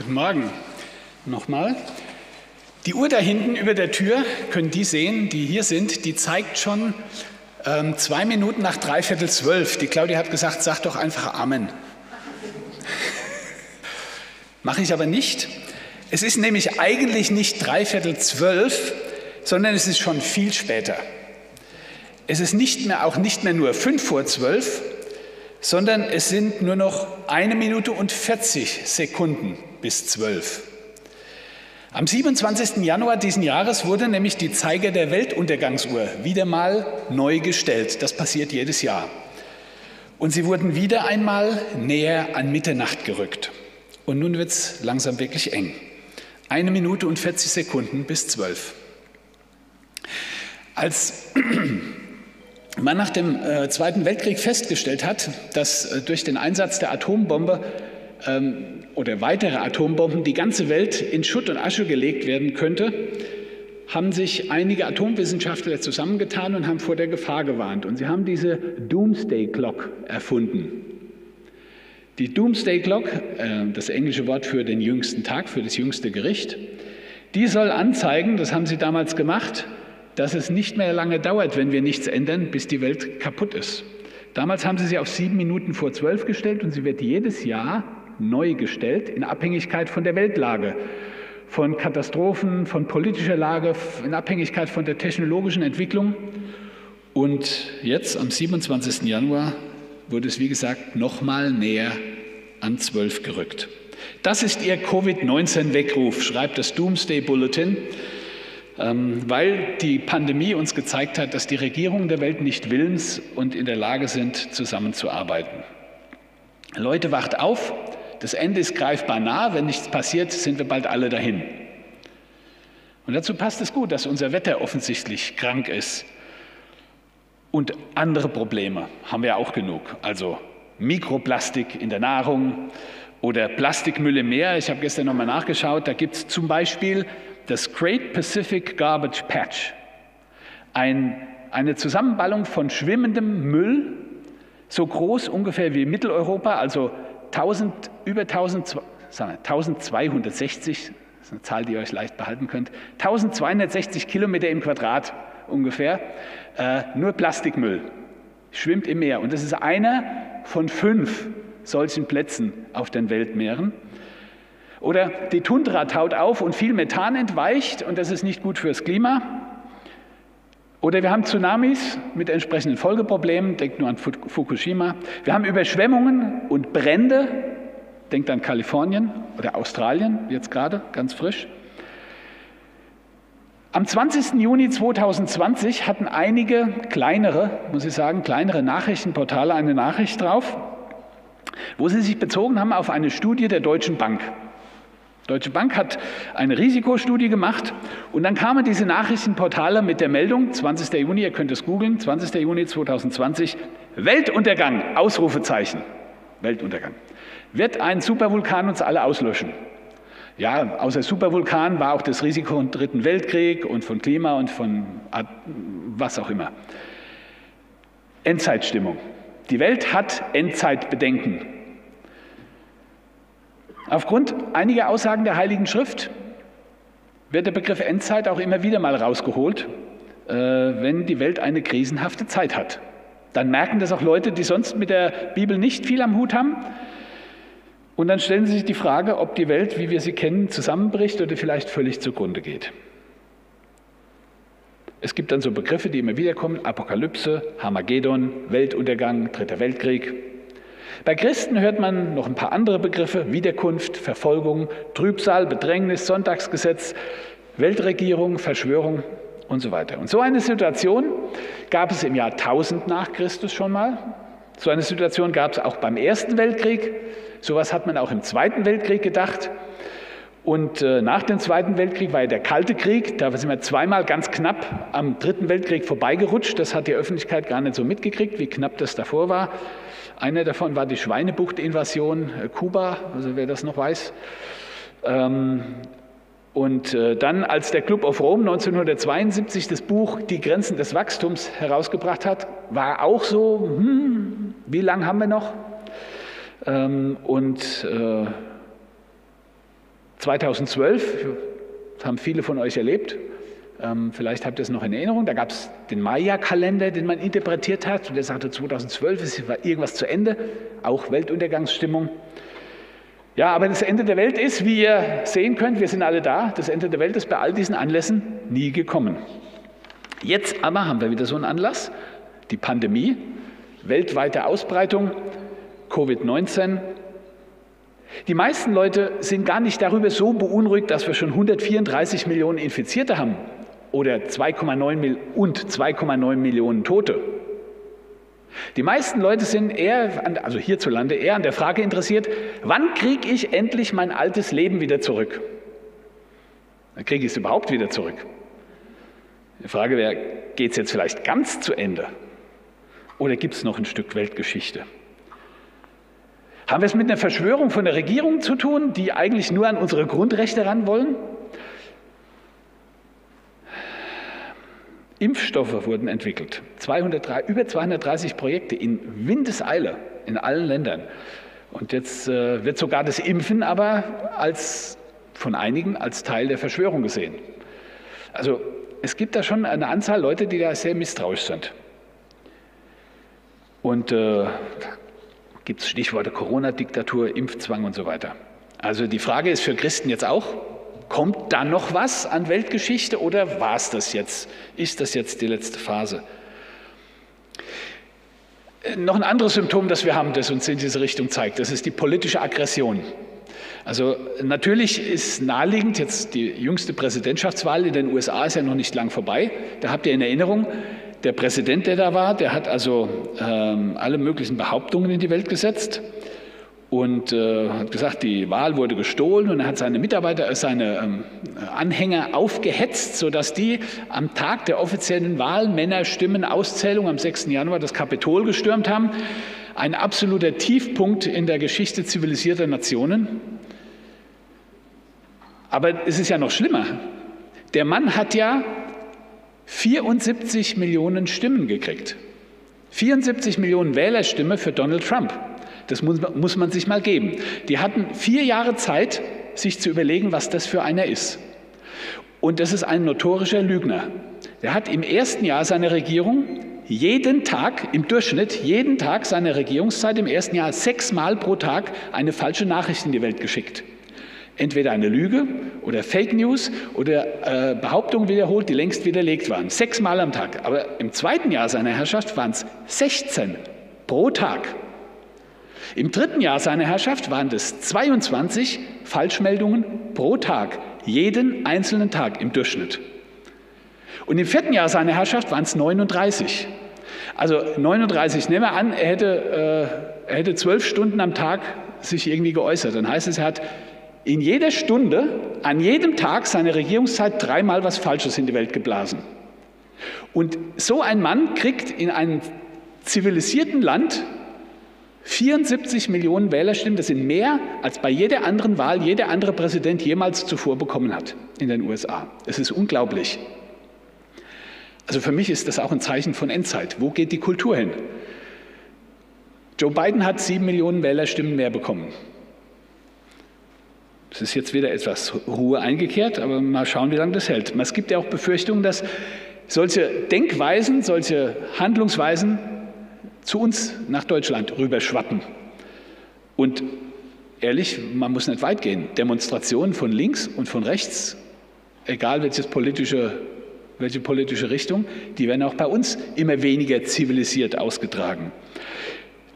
Guten Morgen. Nochmal. Die Uhr da hinten über der Tür, können die sehen, die hier sind, die zeigt schon ähm, zwei Minuten nach dreiviertel zwölf. Die Claudia hat gesagt, sag doch einfach Amen. Mache ich aber nicht. Es ist nämlich eigentlich nicht dreiviertel zwölf, sondern es ist schon viel später. Es ist nicht mehr, auch nicht mehr nur fünf vor zwölf, sondern es sind nur noch eine Minute und 40 Sekunden bis zwölf. Am 27. Januar diesen Jahres wurde nämlich die Zeiger der Weltuntergangsuhr wieder mal neu gestellt. Das passiert jedes Jahr. Und sie wurden wieder einmal näher an Mitternacht gerückt. Und nun wird es langsam wirklich eng. Eine Minute und 40 Sekunden bis zwölf. Als man nach dem äh, Zweiten Weltkrieg festgestellt hat, dass äh, durch den Einsatz der Atombombe ähm, oder weitere Atombomben die ganze Welt in Schutt und Asche gelegt werden könnte, haben sich einige Atomwissenschaftler zusammengetan und haben vor der Gefahr gewarnt. Und sie haben diese Doomsday Clock erfunden. Die Doomsday Clock, äh, das englische Wort für den jüngsten Tag, für das jüngste Gericht, die soll anzeigen, das haben sie damals gemacht, dass es nicht mehr lange dauert, wenn wir nichts ändern, bis die Welt kaputt ist. Damals haben sie sie auf sieben Minuten vor zwölf gestellt und sie wird jedes Jahr neu gestellt in Abhängigkeit von der Weltlage, von Katastrophen, von politischer Lage, in Abhängigkeit von der technologischen Entwicklung. Und jetzt am 27. Januar wurde es, wie gesagt, nochmal näher an zwölf gerückt. Das ist Ihr Covid-19-Weckruf, schreibt das Doomsday Bulletin, ähm, weil die Pandemie uns gezeigt hat, dass die Regierungen der Welt nicht willens und in der Lage sind, zusammenzuarbeiten. Leute, wacht auf, das Ende ist greifbar nah. Wenn nichts passiert, sind wir bald alle dahin. Und dazu passt es gut, dass unser Wetter offensichtlich krank ist. Und andere Probleme haben wir auch genug. Also Mikroplastik in der Nahrung oder Plastikmüll im Meer. Ich habe gestern nochmal nachgeschaut. Da gibt es zum Beispiel das Great Pacific Garbage Patch. Ein, eine Zusammenballung von schwimmendem Müll, so groß ungefähr wie Mitteleuropa, also 1000, über 1000, 1260, das ist eine Zahl, die ihr euch leicht behalten könnt, 1260 Kilometer im Quadrat ungefähr, äh, nur Plastikmüll schwimmt im Meer. Und das ist einer von fünf solchen Plätzen auf den Weltmeeren. Oder die Tundra taut auf und viel Methan entweicht und das ist nicht gut fürs Klima. Oder wir haben Tsunamis mit entsprechenden Folgeproblemen, denkt nur an Fukushima. Wir haben Überschwemmungen und Brände, denkt an Kalifornien oder Australien, jetzt gerade, ganz frisch. Am 20. Juni 2020 hatten einige kleinere, muss ich sagen, kleinere Nachrichtenportale eine Nachricht drauf, wo sie sich bezogen haben auf eine Studie der Deutschen Bank. Deutsche Bank hat eine Risikostudie gemacht und dann kamen diese Nachrichtenportale mit der Meldung, 20. Juni, ihr könnt es googeln, 20. Juni 2020, Weltuntergang, Ausrufezeichen, Weltuntergang. Wird ein Supervulkan uns alle auslöschen? Ja, außer Supervulkan war auch das Risiko im Dritten Weltkrieg und von Klima und von was auch immer. Endzeitstimmung. Die Welt hat Endzeitbedenken. Aufgrund einiger Aussagen der Heiligen Schrift wird der Begriff Endzeit auch immer wieder mal rausgeholt, äh, wenn die Welt eine krisenhafte Zeit hat. Dann merken das auch Leute, die sonst mit der Bibel nicht viel am Hut haben. Und dann stellen sie sich die Frage, ob die Welt, wie wir sie kennen, zusammenbricht oder vielleicht völlig zugrunde geht. Es gibt dann so Begriffe, die immer wieder kommen: Apokalypse, Harmagedon, Weltuntergang, Dritter Weltkrieg. Bei Christen hört man noch ein paar andere Begriffe, Wiederkunft, Verfolgung, Trübsal, Bedrängnis, Sonntagsgesetz, Weltregierung, Verschwörung und so weiter. Und so eine Situation gab es im Jahr 1000 nach Christus schon mal. So eine Situation gab es auch beim Ersten Weltkrieg. So etwas hat man auch im Zweiten Weltkrieg gedacht. Und äh, nach dem Zweiten Weltkrieg war ja der Kalte Krieg. Da sind wir zweimal ganz knapp am Dritten Weltkrieg vorbeigerutscht. Das hat die Öffentlichkeit gar nicht so mitgekriegt, wie knapp das davor war. Einer davon war die Schweinebucht-Invasion äh, Kuba, also wer das noch weiß. Ähm, und äh, dann, als der Club of Rome 1972 das Buch Die Grenzen des Wachstums herausgebracht hat, war auch so, hm, wie lange haben wir noch? Ähm, und äh, 2012, das haben viele von euch erlebt, vielleicht habt ihr es noch in Erinnerung, da gab es den Maya-Kalender, den man interpretiert hat und der sagte, 2012 ist irgendwas zu Ende, auch Weltuntergangsstimmung. Ja, aber das Ende der Welt ist, wie ihr sehen könnt, wir sind alle da, das Ende der Welt ist bei all diesen Anlässen nie gekommen. Jetzt aber haben wir wieder so einen Anlass, die Pandemie, weltweite Ausbreitung, Covid-19. Die meisten Leute sind gar nicht darüber so beunruhigt, dass wir schon 134 Millionen Infizierte haben oder 2,9 und 2,9 Millionen Tote. Die meisten Leute sind eher, also hierzulande, eher an der Frage interessiert, wann kriege ich endlich mein altes Leben wieder zurück? Dann kriege ich es überhaupt wieder zurück. Die Frage wäre, geht es jetzt vielleicht ganz zu Ende? Oder gibt es noch ein Stück Weltgeschichte? Haben wir es mit einer Verschwörung von der Regierung zu tun, die eigentlich nur an unsere Grundrechte ran wollen? Impfstoffe wurden entwickelt. 203, über 230 Projekte in Windeseile in allen Ländern. Und jetzt äh, wird sogar das Impfen aber als, von einigen als Teil der Verschwörung gesehen. Also es gibt da schon eine Anzahl Leute, die da sehr misstrauisch sind. Und äh, gibt es Stichworte Corona-Diktatur, Impfzwang und so weiter. Also die Frage ist für Christen jetzt auch, kommt da noch was an Weltgeschichte oder war es das jetzt? Ist das jetzt die letzte Phase? Äh, noch ein anderes Symptom, das wir haben, das uns in diese Richtung zeigt, das ist die politische Aggression. Also natürlich ist naheliegend, jetzt die jüngste Präsidentschaftswahl in den USA ist ja noch nicht lang vorbei. Da habt ihr in Erinnerung, der Präsident, der da war, der hat also ähm, alle möglichen Behauptungen in die Welt gesetzt und äh, hat gesagt, die Wahl wurde gestohlen und er hat seine Mitarbeiter, äh, seine ähm, Anhänger aufgehetzt, sodass die am Tag der offiziellen Wahl Männerstimmenauszählung am 6. Januar das Kapitol gestürmt haben. Ein absoluter Tiefpunkt in der Geschichte zivilisierter Nationen. Aber es ist ja noch schlimmer. Der Mann hat ja 74 Millionen Stimmen gekriegt. 74 Millionen Wählerstimme für Donald Trump. Das muss, muss man sich mal geben. Die hatten vier Jahre Zeit, sich zu überlegen, was das für einer ist. Und das ist ein notorischer Lügner. Der hat im ersten Jahr seiner Regierung jeden Tag, im Durchschnitt, jeden Tag seiner Regierungszeit im ersten Jahr sechsmal pro Tag eine falsche Nachricht in die Welt geschickt entweder eine Lüge oder Fake News oder äh, Behauptungen wiederholt, die längst widerlegt waren. Sechsmal am Tag. Aber im zweiten Jahr seiner Herrschaft waren es 16 pro Tag. Im dritten Jahr seiner Herrschaft waren es 22 Falschmeldungen pro Tag, jeden einzelnen Tag im Durchschnitt. Und im vierten Jahr seiner Herrschaft waren es 39. Also 39, nehmen wir an, er hätte, äh, er hätte zwölf Stunden am Tag sich irgendwie geäußert. Dann heißt es, er hat in jeder Stunde, an jedem Tag seiner Regierungszeit dreimal was Falsches in die Welt geblasen. Und so ein Mann kriegt in einem zivilisierten Land 74 Millionen Wählerstimmen, das sind mehr, als bei jeder anderen Wahl jeder andere Präsident jemals zuvor bekommen hat in den USA. Es ist unglaublich. Also für mich ist das auch ein Zeichen von Endzeit. Wo geht die Kultur hin? Joe Biden hat sieben Millionen Wählerstimmen mehr bekommen. Es ist jetzt wieder etwas Ruhe eingekehrt, aber mal schauen, wie lange das hält. Es gibt ja auch Befürchtungen, dass solche Denkweisen, solche Handlungsweisen zu uns nach Deutschland rüberschwappen. Und ehrlich, man muss nicht weit gehen. Demonstrationen von links und von rechts, egal welches politische, welche politische Richtung, die werden auch bei uns immer weniger zivilisiert ausgetragen.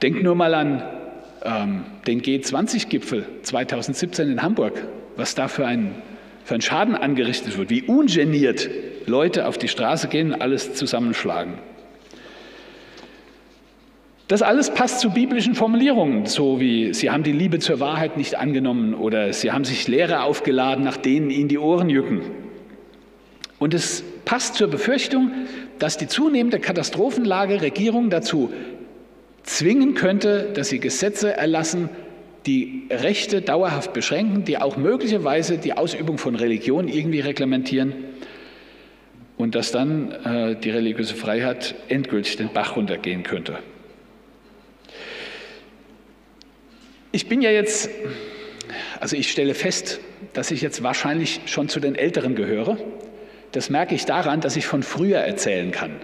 Denkt nur mal an ähm, den G20-Gipfel 2017 in Hamburg, was da für ein, für ein Schaden angerichtet wird, wie ungeniert Leute auf die Straße gehen alles zusammenschlagen. Das alles passt zu biblischen Formulierungen, so wie sie haben die Liebe zur Wahrheit nicht angenommen oder sie haben sich Lehre aufgeladen, nach denen ihnen die Ohren jücken. Und es passt zur Befürchtung, dass die zunehmende Katastrophenlage Regierungen dazu zwingen könnte, dass sie Gesetze erlassen, die Rechte dauerhaft beschränken, die auch möglicherweise die Ausübung von Religion irgendwie reglementieren und dass dann äh, die religiöse Freiheit endgültig den Bach runtergehen könnte. Ich bin ja jetzt Also ich stelle fest, dass ich jetzt wahrscheinlich schon zu den Älteren gehöre. Das merke ich daran, dass ich von früher erzählen kann.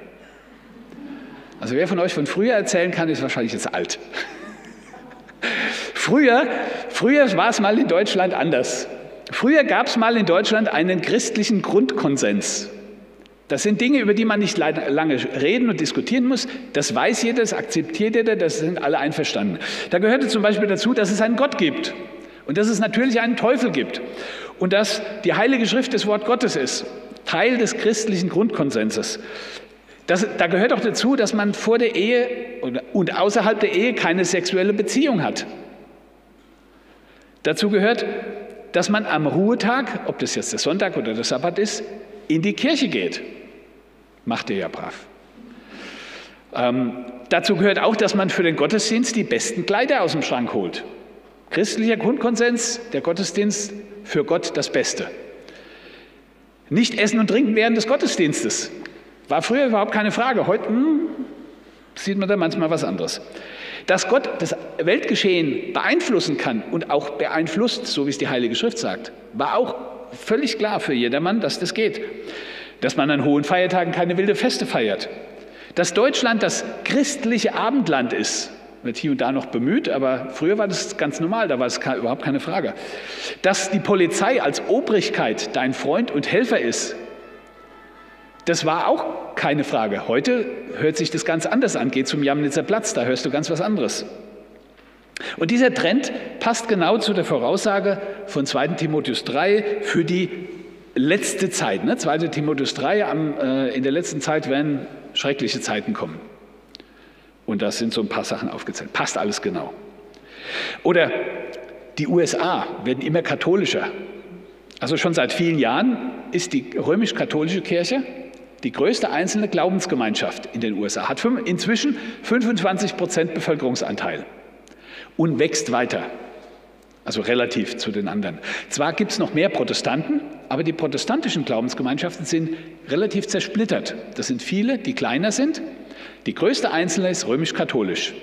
Also wer von euch von früher erzählen kann, ist wahrscheinlich jetzt alt. früher, früher war es mal in Deutschland anders. Früher gab es mal in Deutschland einen christlichen Grundkonsens. Das sind Dinge, über die man nicht lange reden und diskutieren muss. Das weiß jeder, das akzeptiert jeder, das sind alle einverstanden. Da gehörte zum Beispiel dazu, dass es einen Gott gibt und dass es natürlich einen Teufel gibt und dass die Heilige Schrift das Wort Gottes ist, Teil des christlichen Grundkonsenses. Das, da gehört auch dazu, dass man vor der Ehe und außerhalb der Ehe keine sexuelle Beziehung hat. Dazu gehört, dass man am Ruhetag, ob das jetzt der Sonntag oder der Sabbat ist, in die Kirche geht. Macht ihr ja brav. Ähm, dazu gehört auch, dass man für den Gottesdienst die besten Kleider aus dem Schrank holt. Christlicher Grundkonsens, der Gottesdienst für Gott das Beste. Nicht essen und trinken während des Gottesdienstes. War früher überhaupt keine Frage. Heute hm, sieht man da manchmal was anderes. Dass Gott das Weltgeschehen beeinflussen kann und auch beeinflusst, so wie es die Heilige Schrift sagt, war auch völlig klar für jedermann, dass das geht dass man an hohen Feiertagen keine wilde Feste feiert, dass Deutschland das christliche Abendland ist, wird hier und da noch bemüht, aber früher war das ganz normal, da war es überhaupt keine Frage. Dass die Polizei als Obrigkeit dein Freund und Helfer ist, das war auch keine Frage. Heute hört sich das ganz anders an. Geh zum Jamnitzer Platz, da hörst du ganz was anderes. Und dieser Trend passt genau zu der Voraussage von 2. Timotheus 3 für die letzte Zeit, ne? 2. Timotheus 3, am, äh, in der letzten Zeit werden schreckliche Zeiten kommen. Und da sind so ein paar Sachen aufgezählt. Passt alles genau. Oder die USA werden immer katholischer. Also schon seit vielen Jahren ist die römisch-katholische Kirche die größte einzelne Glaubensgemeinschaft in den USA, hat inzwischen 25 Prozent Bevölkerungsanteil und wächst weiter, also relativ zu den anderen. Zwar gibt es noch mehr Protestanten, aber die protestantischen Glaubensgemeinschaften sind relativ zersplittert. Das sind viele, die kleiner sind. Die größte einzelne ist römisch-katholisch.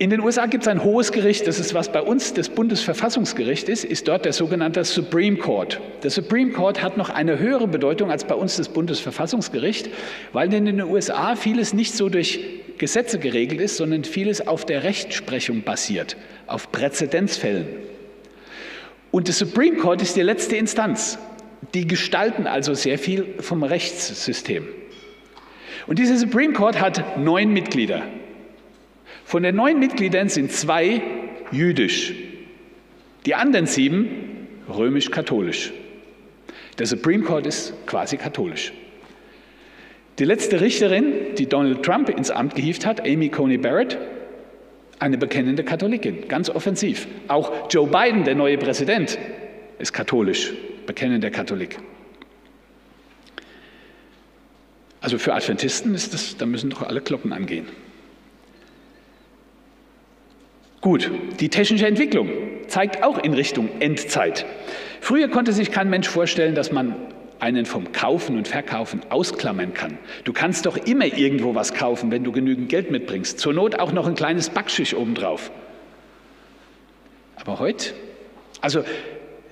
In den USA gibt es ein hohes Gericht, das ist was bei uns das Bundesverfassungsgericht ist, ist dort der sogenannte Supreme Court. Der Supreme Court hat noch eine höhere Bedeutung als bei uns das Bundesverfassungsgericht, weil in den USA vieles nicht so durch Gesetze geregelt ist, sondern vieles auf der Rechtsprechung basiert, auf Präzedenzfällen. Und das Supreme Court ist die letzte Instanz. Die gestalten also sehr viel vom Rechtssystem. Und dieser Supreme Court hat neun Mitglieder. Von den neun Mitgliedern sind zwei jüdisch, die anderen sieben römisch-katholisch. Der Supreme Court ist quasi katholisch. Die letzte Richterin, die Donald Trump ins Amt gehievt hat, Amy Coney Barrett, eine bekennende Katholikin, ganz offensiv. Auch Joe Biden, der neue Präsident, ist katholisch, bekennender Katholik. Also für Adventisten ist das, da müssen doch alle Glocken angehen. Gut, die technische Entwicklung zeigt auch in Richtung Endzeit. Früher konnte sich kein Mensch vorstellen, dass man einen vom Kaufen und Verkaufen ausklammern kann. Du kannst doch immer irgendwo was kaufen, wenn du genügend Geld mitbringst. Zur Not auch noch ein kleines Backschisch obendrauf. Aber heute, also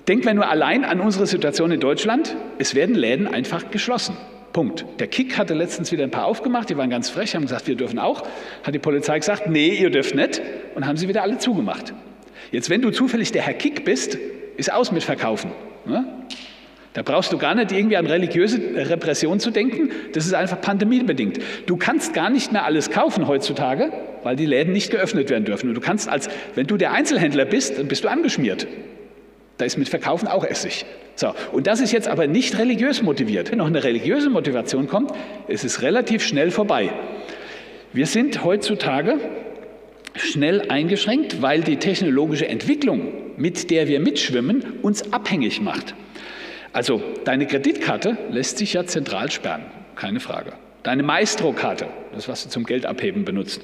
denken wir nur allein an unsere Situation in Deutschland. Es werden Läden einfach geschlossen. Punkt. Der Kick hatte letztens wieder ein paar aufgemacht, die waren ganz frech, haben gesagt, wir dürfen auch. Hat die Polizei gesagt, nee, ihr dürft nicht. Und haben sie wieder alle zugemacht. Jetzt, wenn du zufällig der Herr Kick bist, ist aus mit Verkaufen. Ne? Da brauchst du gar nicht irgendwie an religiöse Repression zu denken. Das ist einfach pandemiebedingt. Du kannst gar nicht mehr alles kaufen heutzutage, weil die Läden nicht geöffnet werden dürfen. Und du kannst als, wenn du der Einzelhändler bist, dann bist du angeschmiert. Da ist mit Verkaufen auch Essig. So, und das ist jetzt aber nicht religiös motiviert. Wenn noch eine religiöse Motivation kommt, ist es relativ schnell vorbei. Wir sind heutzutage schnell eingeschränkt, weil die technologische Entwicklung, mit der wir mitschwimmen, uns abhängig macht. Also deine Kreditkarte lässt sich ja zentral sperren, keine Frage. Deine Maestro-Karte, das was du zum Geldabheben benutzt,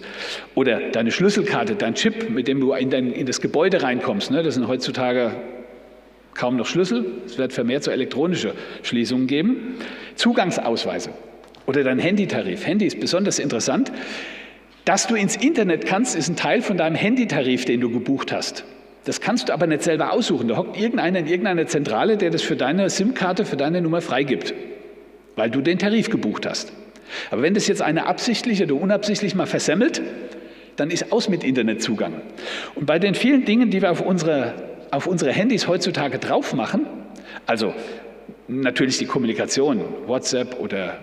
oder deine Schlüsselkarte, dein Chip, mit dem du in, dein, in das Gebäude reinkommst, ne, das sind heutzutage kaum noch Schlüssel, es wird vermehrt so elektronische Schließungen geben. Zugangsausweise oder dein Handytarif. Handy ist besonders interessant. Dass du ins Internet kannst, ist ein Teil von deinem Handytarif, den du gebucht hast. Das kannst du aber nicht selber aussuchen. Da hockt irgendeiner in irgendeiner Zentrale, der das für deine SIM-Karte, für deine Nummer freigibt, weil du den Tarif gebucht hast. Aber wenn das jetzt einer absichtlich oder unabsichtlich mal versemmelt, dann ist aus mit Internetzugang. Und bei den vielen Dingen, die wir auf unsere, auf unsere Handys heutzutage drauf machen, also natürlich die Kommunikation, WhatsApp oder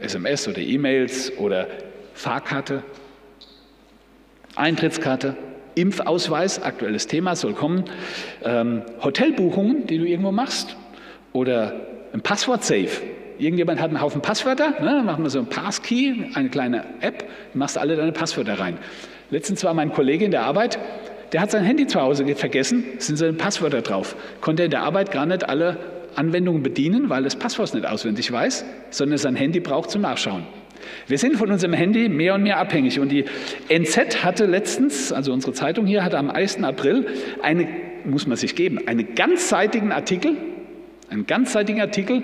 SMS oder E-Mails oder Fahrkarte, Eintrittskarte, Impfausweis, aktuelles Thema soll kommen, ähm, Hotelbuchungen, die du irgendwo machst oder ein Passwort-Safe. Irgendjemand hat einen Haufen Passwörter, ne? dann machen wir so ein Passkey, eine kleine App, machst alle deine Passwörter rein. Letztens war mein Kollege in der Arbeit, der hat sein Handy zu Hause vergessen, sind seine Passwörter drauf. Konnte in der Arbeit gar nicht alle Anwendungen bedienen, weil das Passwort nicht auswendig weiß, sondern sein Handy braucht zum Nachschauen. Wir sind von unserem Handy mehr und mehr abhängig. Und die NZ hatte letztens, also unsere Zeitung hier, hatte am 1. April eine, muss man sich geben, einen ganzseitigen Artikel, einen ganzseitigen Artikel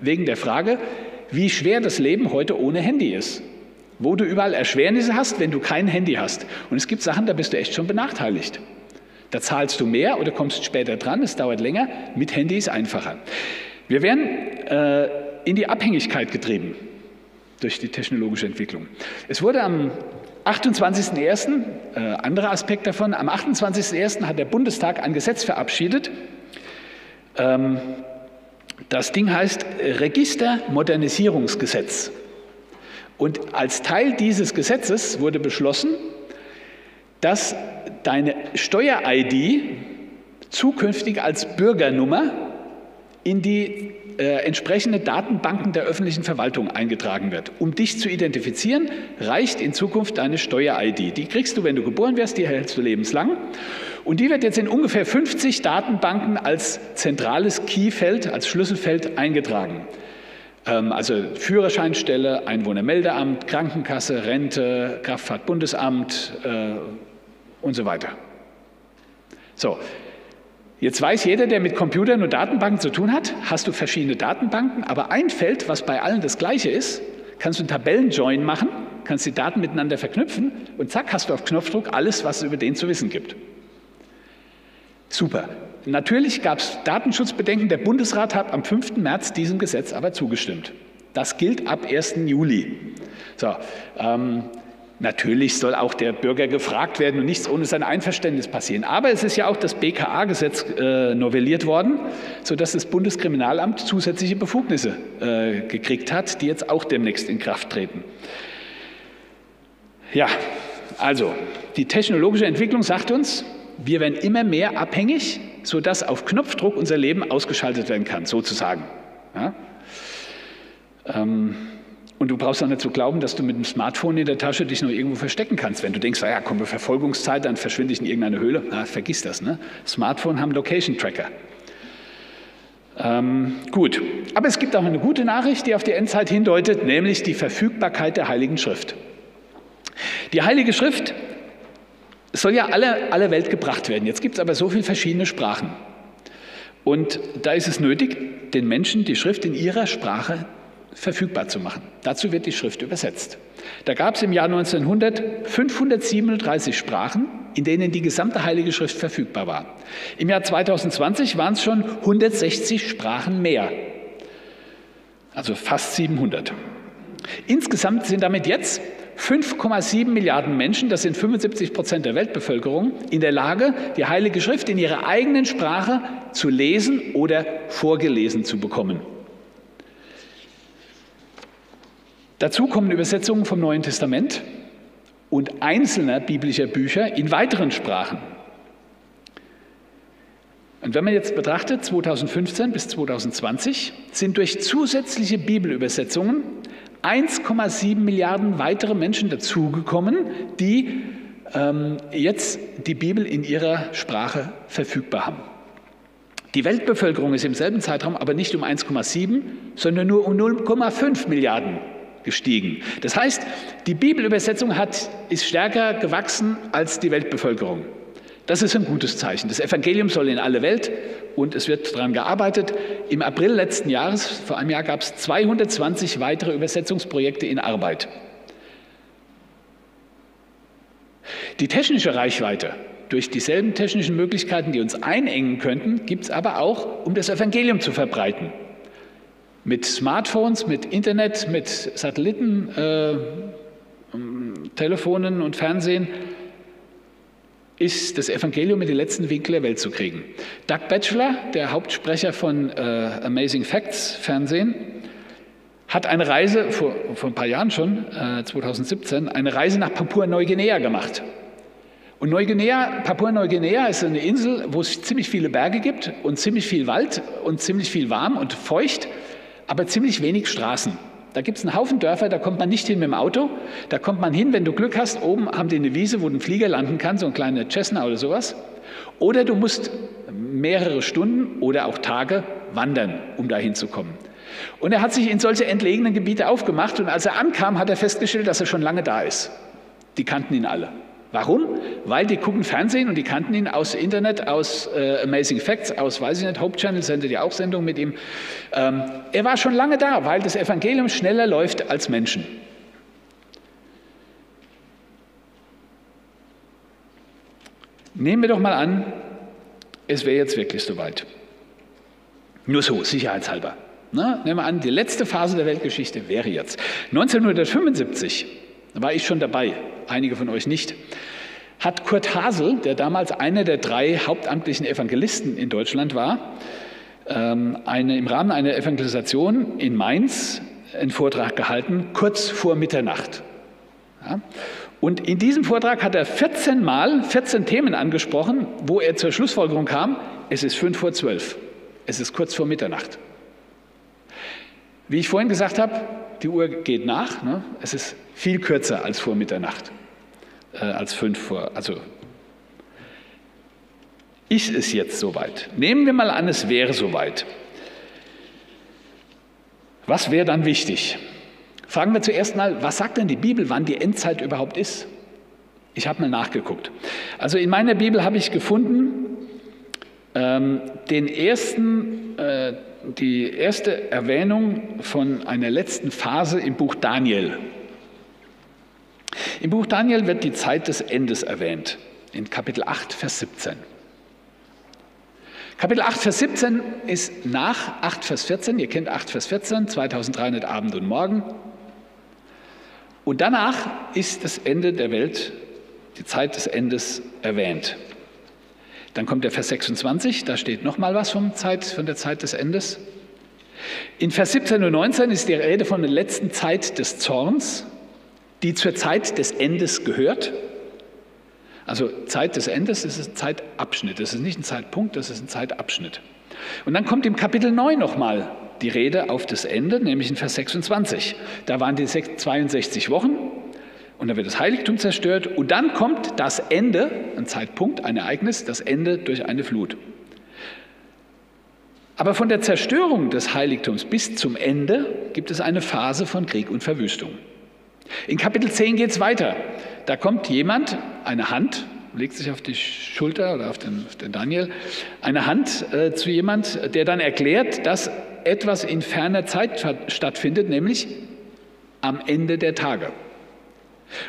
wegen der Frage, wie schwer das Leben heute ohne Handy ist. Wo du überall Erschwernisse hast, wenn du kein Handy hast. Und es gibt Sachen, da bist du echt schon benachteiligt. Da zahlst du mehr oder kommst später dran, es dauert länger. Mit Handy ist einfacher. Wir werden äh, in die Abhängigkeit getrieben durch die technologische Entwicklung. Es wurde am 28.01., äh, anderer Aspekt davon, am 28.01. hat der Bundestag ein Gesetz verabschiedet. Ähm, das Ding heißt Registermodernisierungsgesetz. Und als Teil dieses Gesetzes wurde beschlossen, dass deine Steuer-ID zukünftig als Bürgernummer in die entsprechende Datenbanken der öffentlichen Verwaltung eingetragen wird. Um dich zu identifizieren, reicht in Zukunft deine Steuer-ID. Die kriegst du, wenn du geboren wirst, die erhältst du lebenslang. Und die wird jetzt in ungefähr 50 Datenbanken als zentrales Keyfeld, als Schlüsselfeld eingetragen. Ähm, also Führerscheinstelle, Einwohnermeldeamt, Krankenkasse, Rente, Kraftfahrtbundesamt äh, und so weiter. So, Jetzt weiß jeder, der mit Computern und Datenbanken zu tun hat, hast du verschiedene Datenbanken, aber ein Feld, was bei allen das gleiche ist, kannst du einen Tabellenjoin machen, kannst die Daten miteinander verknüpfen und zack, hast du auf Knopfdruck alles, was es über den zu wissen gibt. Super. Natürlich gab es Datenschutzbedenken. Der Bundesrat hat am 5. März diesem Gesetz aber zugestimmt. Das gilt ab 1. Juli. So, ähm, Natürlich soll auch der Bürger gefragt werden und nichts ohne sein Einverständnis passieren. Aber es ist ja auch das BKA-Gesetz äh, novelliert worden, sodass das Bundeskriminalamt zusätzliche Befugnisse äh, gekriegt hat, die jetzt auch demnächst in Kraft treten. Ja, also die technologische Entwicklung sagt uns, wir werden immer mehr abhängig, sodass auf Knopfdruck unser Leben ausgeschaltet werden kann, sozusagen. Ja? Ähm, und du brauchst auch nicht zu glauben, dass du mit dem Smartphone in der Tasche dich nur irgendwo verstecken kannst. Wenn du denkst, naja, kommt eine Verfolgungszeit, dann verschwinde ich in irgendeine Höhle. Na, vergiss das. Ne? Smartphone haben Location Tracker. Ähm, gut, aber es gibt auch eine gute Nachricht, die auf die Endzeit hindeutet, nämlich die Verfügbarkeit der Heiligen Schrift. Die Heilige Schrift soll ja alle, alle Welt gebracht werden. Jetzt gibt es aber so viele verschiedene Sprachen. Und da ist es nötig, den Menschen die Schrift in ihrer Sprache verfügbar zu machen. Dazu wird die Schrift übersetzt. Da gab es im Jahr 1900 537 Sprachen, in denen die gesamte Heilige Schrift verfügbar war. Im Jahr 2020 waren es schon 160 Sprachen mehr, also fast 700. Insgesamt sind damit jetzt 5,7 Milliarden Menschen, das sind 75 Prozent der Weltbevölkerung, in der Lage, die Heilige Schrift in ihrer eigenen Sprache zu lesen oder vorgelesen zu bekommen. Dazu kommen Übersetzungen vom Neuen Testament und einzelner biblischer Bücher in weiteren Sprachen. Und wenn man jetzt betrachtet, 2015 bis 2020 sind durch zusätzliche Bibelübersetzungen 1,7 Milliarden weitere Menschen dazugekommen, die ähm, jetzt die Bibel in ihrer Sprache verfügbar haben. Die Weltbevölkerung ist im selben Zeitraum aber nicht um 1,7, sondern nur um 0,5 Milliarden gestiegen. Das heißt, die Bibelübersetzung hat, ist stärker gewachsen als die Weltbevölkerung. Das ist ein gutes Zeichen. Das Evangelium soll in alle Welt und es wird daran gearbeitet. Im April letzten Jahres, vor einem Jahr, gab es 220 weitere Übersetzungsprojekte in Arbeit. Die technische Reichweite durch dieselben technischen Möglichkeiten, die uns einengen könnten, gibt es aber auch, um das Evangelium zu verbreiten. Mit Smartphones, mit Internet, mit Satelliten, äh, Telefonen und Fernsehen ist das Evangelium in die letzten Winkel der Welt zu kriegen. Doug Batchelor, der Hauptsprecher von äh, Amazing Facts Fernsehen, hat eine Reise, vor, vor ein paar Jahren schon, äh, 2017, eine Reise nach Papua-Neuguinea gemacht. Und Neuguinea, Papua-Neuguinea ist eine Insel, wo es ziemlich viele Berge gibt und ziemlich viel Wald und ziemlich viel warm und feucht, aber ziemlich wenig Straßen. Da gibt es einen Haufen Dörfer, da kommt man nicht hin mit dem Auto. Da kommt man hin, wenn du Glück hast. Oben haben die eine Wiese, wo ein Flieger landen kann, so ein kleiner Cessna oder sowas. Oder du musst mehrere Stunden oder auch Tage wandern, um da hinzukommen. Und er hat sich in solche entlegenen Gebiete aufgemacht und als er ankam, hat er festgestellt, dass er schon lange da ist. Die kannten ihn alle. Warum? Weil die gucken Fernsehen und die kannten ihn aus Internet, aus äh, Amazing Facts, aus, weiß ich nicht, Hope Channel sendet ja auch Sendungen mit ihm. Ähm, er war schon lange da, weil das Evangelium schneller läuft als Menschen. Nehmen wir doch mal an, es wäre jetzt wirklich soweit. Nur so, sicherheitshalber. Na, nehmen wir an, die letzte Phase der Weltgeschichte wäre jetzt. 1975 war ich schon dabei, einige von euch nicht, hat Kurt Hasel, der damals einer der drei hauptamtlichen Evangelisten in Deutschland war, ähm, eine, im Rahmen einer Evangelisation in Mainz einen Vortrag gehalten, kurz vor Mitternacht. Ja? Und in diesem Vortrag hat er 14 Mal 14 Themen angesprochen, wo er zur Schlussfolgerung kam, es ist fünf vor zwölf, es ist kurz vor Mitternacht. Wie ich vorhin gesagt habe, die Uhr geht nach. Ne? Es ist viel kürzer als vor Mitternacht, äh, als fünf vor. Also ist es jetzt soweit? Nehmen wir mal an, es wäre soweit. Was wäre dann wichtig? Fragen wir zuerst mal, was sagt denn die Bibel, wann die Endzeit überhaupt ist? Ich habe mal nachgeguckt. Also in meiner Bibel habe ich gefunden ähm, den ersten äh, die erste Erwähnung von einer letzten Phase im Buch Daniel. Im Buch Daniel wird die Zeit des Endes erwähnt, in Kapitel 8, Vers 17. Kapitel 8, Vers 17 ist nach 8, Vers 14. Ihr kennt 8, Vers 14, 2300 Abend und Morgen. Und danach ist das Ende der Welt, die Zeit des Endes erwähnt. Dann kommt der Vers 26, da steht nochmal was vom Zeit, von der Zeit des Endes. In Vers 17 und 19 ist die Rede von der letzten Zeit des Zorns, die zur Zeit des Endes gehört. Also Zeit des Endes ist ein Zeitabschnitt, das ist nicht ein Zeitpunkt, das ist ein Zeitabschnitt. Und dann kommt im Kapitel 9 nochmal die Rede auf das Ende, nämlich in Vers 26. Da waren die 62 Wochen und dann wird das Heiligtum zerstört und dann kommt das Ende, ein Zeitpunkt, ein Ereignis, das Ende durch eine Flut. Aber von der Zerstörung des Heiligtums bis zum Ende gibt es eine Phase von Krieg und Verwüstung. In Kapitel 10 geht es weiter. Da kommt jemand, eine Hand, legt sich auf die Schulter oder auf den, auf den Daniel, eine Hand äh, zu jemand, der dann erklärt, dass etwas in ferner Zeit stattfindet, nämlich am Ende der Tage.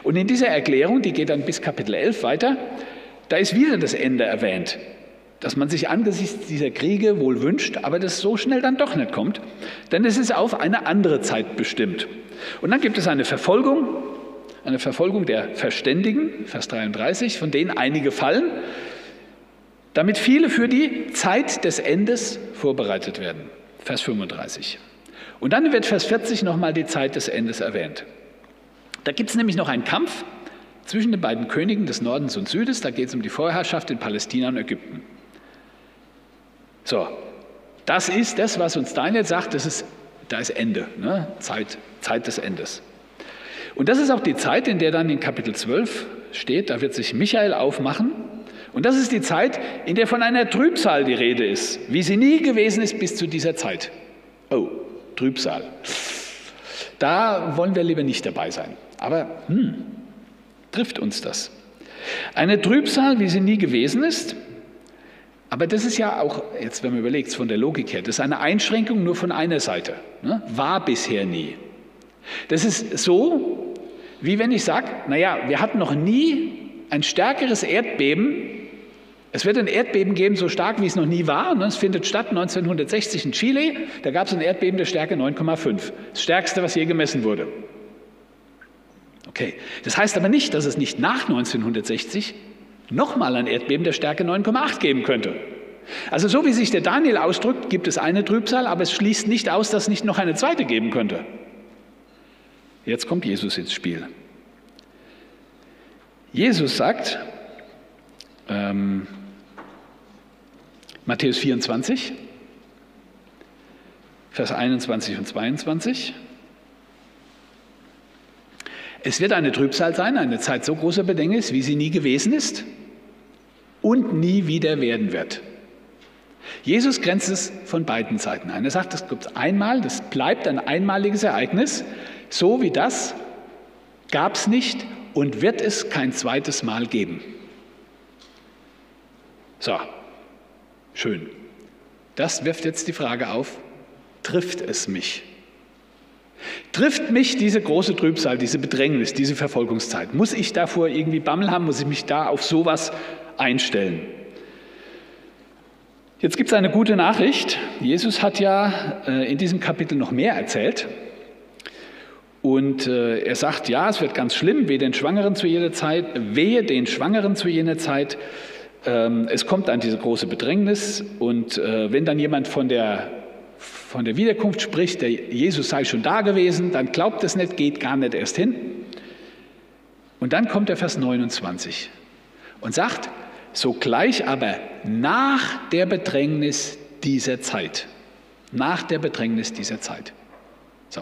Und in dieser Erklärung, die geht dann bis Kapitel 11 weiter, da ist wieder das Ende erwähnt, dass man sich angesichts dieser Kriege wohl wünscht, aber das so schnell dann doch nicht kommt, denn es ist auf eine andere Zeit bestimmt. Und dann gibt es eine Verfolgung, eine Verfolgung der Verständigen, Vers 33, von denen einige fallen, damit viele für die Zeit des Endes vorbereitet werden, Vers 35. Und dann wird Vers 40 nochmal die Zeit des Endes erwähnt. Da gibt es nämlich noch einen Kampf zwischen den beiden Königen des Nordens und Südens. Da geht es um die Vorherrschaft in Palästina und Ägypten. So, das ist das, was uns Daniel sagt, das ist, da ist Ende, ne? Zeit, Zeit des Endes. Und das ist auch die Zeit, in der dann in Kapitel 12 steht, da wird sich Michael aufmachen. Und das ist die Zeit, in der von einer Trübsal die Rede ist, wie sie nie gewesen ist bis zu dieser Zeit. Oh, Trübsal. Da wollen wir lieber nicht dabei sein. Aber hm, trifft uns das? Eine Trübsal, wie sie nie gewesen ist, aber das ist ja auch, jetzt wenn man überlegt, von der Logik her, das ist eine Einschränkung nur von einer Seite. Ne? War bisher nie. Das ist so, wie wenn ich sage, naja, wir hatten noch nie ein stärkeres Erdbeben Es wird ein Erdbeben geben, so stark wie es noch nie war. Es findet statt 1960 in Chile. Da gab es ein Erdbeben der Stärke 9,5. Das stärkste, was je gemessen wurde. Okay, das heißt aber nicht, dass es nicht nach 1960 nochmal ein Erdbeben der Stärke 9,8 geben könnte. Also so wie sich der Daniel ausdrückt, gibt es eine Trübsal, aber es schließt nicht aus, dass es nicht noch eine zweite geben könnte. Jetzt kommt Jesus ins Spiel. Jesus sagt, ähm, Matthäus 24, Vers 21 und 22. Es wird eine Trübsal sein, eine Zeit so großer Bedängnis, wie sie nie gewesen ist und nie wieder werden wird. Jesus grenzt es von beiden Seiten ein. Er sagt, das gibt einmal, das bleibt ein einmaliges Ereignis, so wie das gab es nicht und wird es kein zweites Mal geben. So, schön. Das wirft jetzt die Frage auf, trifft es mich? Trifft mich diese große Trübsal, diese Bedrängnis, diese Verfolgungszeit? Muss ich davor irgendwie Bammel haben? Muss ich mich da auf sowas einstellen? Jetzt gibt es eine gute Nachricht. Jesus hat ja äh, in diesem Kapitel noch mehr erzählt. Und äh, er sagt, ja, es wird ganz schlimm, wehe den Schwangeren zu jener Zeit, wehe den Schwangeren zu jener Zeit. Ähm, es kommt dann diese große Bedrängnis. Und äh, wenn dann jemand von der, von der Wiederkunft spricht, der Jesus sei schon da gewesen, dann glaubt es nicht, geht gar nicht erst hin. Und dann kommt der Vers 29 und sagt, sogleich aber nach der Bedrängnis dieser Zeit. Nach der Bedrängnis dieser Zeit. So.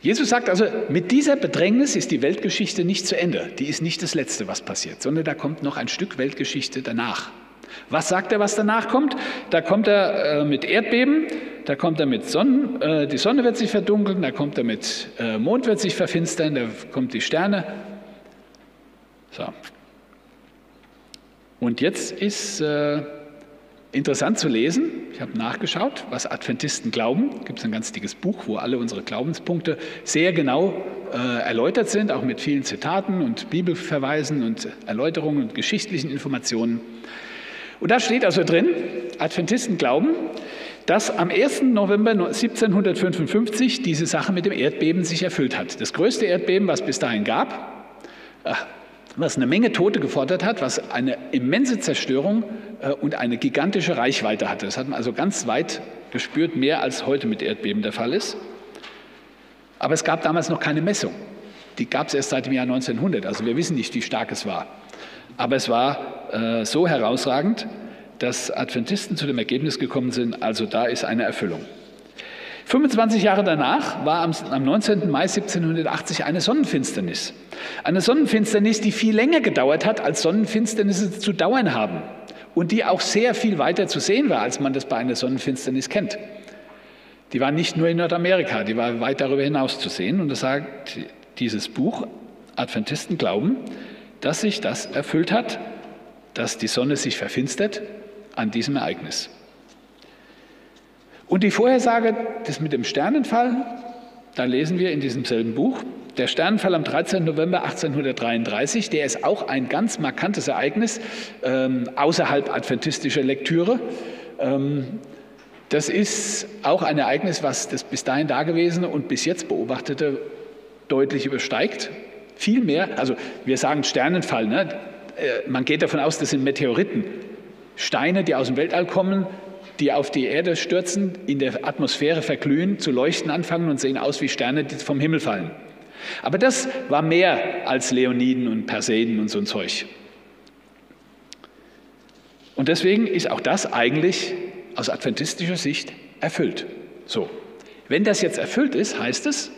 Jesus sagt also, mit dieser Bedrängnis ist die Weltgeschichte nicht zu Ende. Die ist nicht das Letzte, was passiert, sondern da kommt noch ein Stück Weltgeschichte danach. Was sagt er, was danach kommt? Da kommt er äh, mit Erdbeben, da kommt er mit Sonnen, äh, die Sonne wird sich verdunkeln, da kommt er mit äh, Mond wird sich verfinstern, da kommt die Sterne. So, und jetzt ist äh, interessant zu lesen, ich habe nachgeschaut, was Adventisten glauben. Gibt es ein ganz dickes Buch, wo alle unsere Glaubenspunkte sehr genau äh, erläutert sind, auch mit vielen Zitaten und Bibelverweisen und Erläuterungen und geschichtlichen Informationen. Und da steht also drin, Adventisten glauben, dass am 1. November 1755 diese Sache mit dem Erdbeben sich erfüllt hat. Das größte Erdbeben, was bis dahin gab, was eine Menge Tote gefordert hat, was eine immense Zerstörung äh, und eine gigantische Reichweite hatte. Das hat man also ganz weit gespürt, mehr als heute mit Erdbeben der Fall ist. Aber es gab damals noch keine Messung. Die gab es erst seit dem Jahr 1900. Also wir wissen nicht, wie stark es war. Aber es war äh, so herausragend, dass Adventisten zu dem Ergebnis gekommen sind, also da ist eine Erfüllung. 25 Jahre danach war am, am 19. Mai 1780 eine Sonnenfinsternis. Eine Sonnenfinsternis, die viel länger gedauert hat, als Sonnenfinsternisse zu dauern haben und die auch sehr viel weiter zu sehen war, als man das bei einer Sonnenfinsternis kennt. Die war nicht nur in Nordamerika, die war weit darüber hinaus zu sehen. Und das sagt dieses Buch, Adventisten glauben, dass sich das erfüllt hat, dass die Sonne sich verfinstert an diesem Ereignis. Und die Vorhersage, das mit dem Sternenfall, da lesen wir in diesem selben Buch, der Sternenfall am 13. November 1833, der ist auch ein ganz markantes Ereignis ähm, außerhalb adventistischer Lektüre. Ähm, das ist auch ein Ereignis, was das bis dahin dagewesene und bis jetzt beobachtete deutlich übersteigt. Viel mehr, also wir sagen Sternenfall, ne? Äh, man geht davon aus, das sind Meteoriten. Steine, die aus dem Weltall kommen, die auf die Erde stürzen, in der Atmosphäre verglühen, zu leuchten anfangen und sehen aus wie Sterne, die vom Himmel fallen. Aber das war mehr als Leoniden und Perseiden und so ein Zeug. Und deswegen ist auch das eigentlich aus adventistischer Sicht erfüllt. So, wenn das jetzt erfüllt ist, heißt es,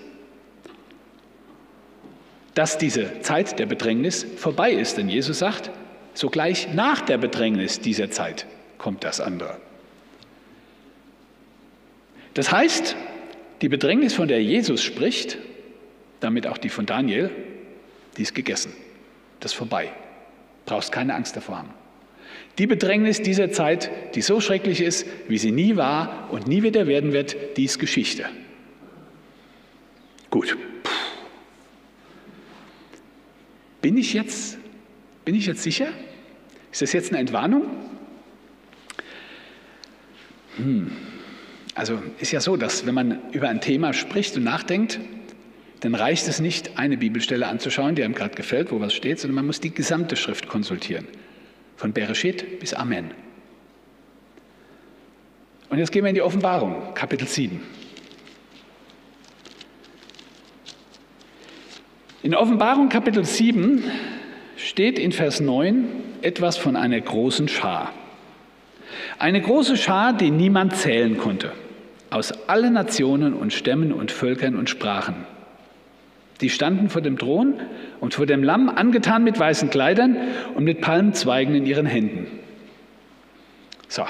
dass diese Zeit der Bedrängnis vorbei ist. Denn Jesus sagt, sogleich nach der Bedrängnis dieser Zeit kommt das andere. Das heißt, die Bedrängnis, von der Jesus spricht, damit auch die von Daniel, die ist gegessen. Das ist vorbei. Brauchst keine Angst davor haben. Die Bedrängnis dieser Zeit, die so schrecklich ist, wie sie nie war und nie wieder werden wird, die ist Geschichte. Gut. Bin ich jetzt, bin ich jetzt sicher? Ist das jetzt eine Entwarnung? Hm. Also ist ja so, dass wenn man über ein Thema spricht und nachdenkt, dann reicht es nicht, eine Bibelstelle anzuschauen, die einem gerade gefällt, wo was steht, sondern man muss die gesamte Schrift konsultieren. Von Bereshit bis Amen. Und jetzt gehen wir in die Offenbarung, Kapitel 7. In Offenbarung Kapitel 7 steht in Vers 9 etwas von einer großen Schar. Eine große Schar, die niemand zählen konnte, aus allen Nationen und Stämmen und Völkern und Sprachen. Die standen vor dem Thron und vor dem Lamm, angetan mit weißen Kleidern und mit Palmzweigen in ihren Händen. So,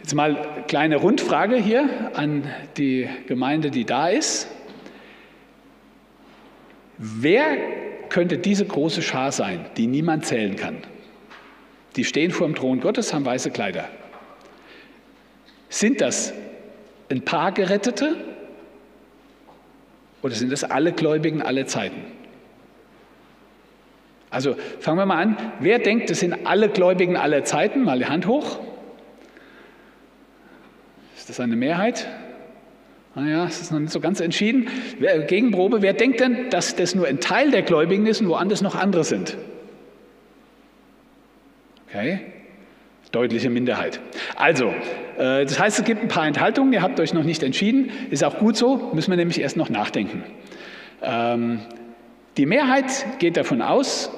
jetzt mal kleine Rundfrage hier an die Gemeinde, die da ist. Wer könnte diese große Schar sein, die niemand zählen kann? Die stehen vor dem Thron Gottes, haben weiße Kleider. Sind das ein paar Gerettete oder sind das alle Gläubigen aller Zeiten? Also fangen wir mal an. Wer denkt, das sind alle Gläubigen aller Zeiten? Mal die Hand hoch. Ist das eine Mehrheit? Naja, es ist noch nicht so ganz entschieden. Gegenprobe, wer denkt denn, dass das nur ein Teil der Gläubigen ist und woanders noch andere sind? Okay, deutliche Minderheit. Also, das heißt, es gibt ein paar Enthaltungen, ihr habt euch noch nicht entschieden. Ist auch gut so, müssen wir nämlich erst noch nachdenken. Ähm, die Mehrheit geht davon aus,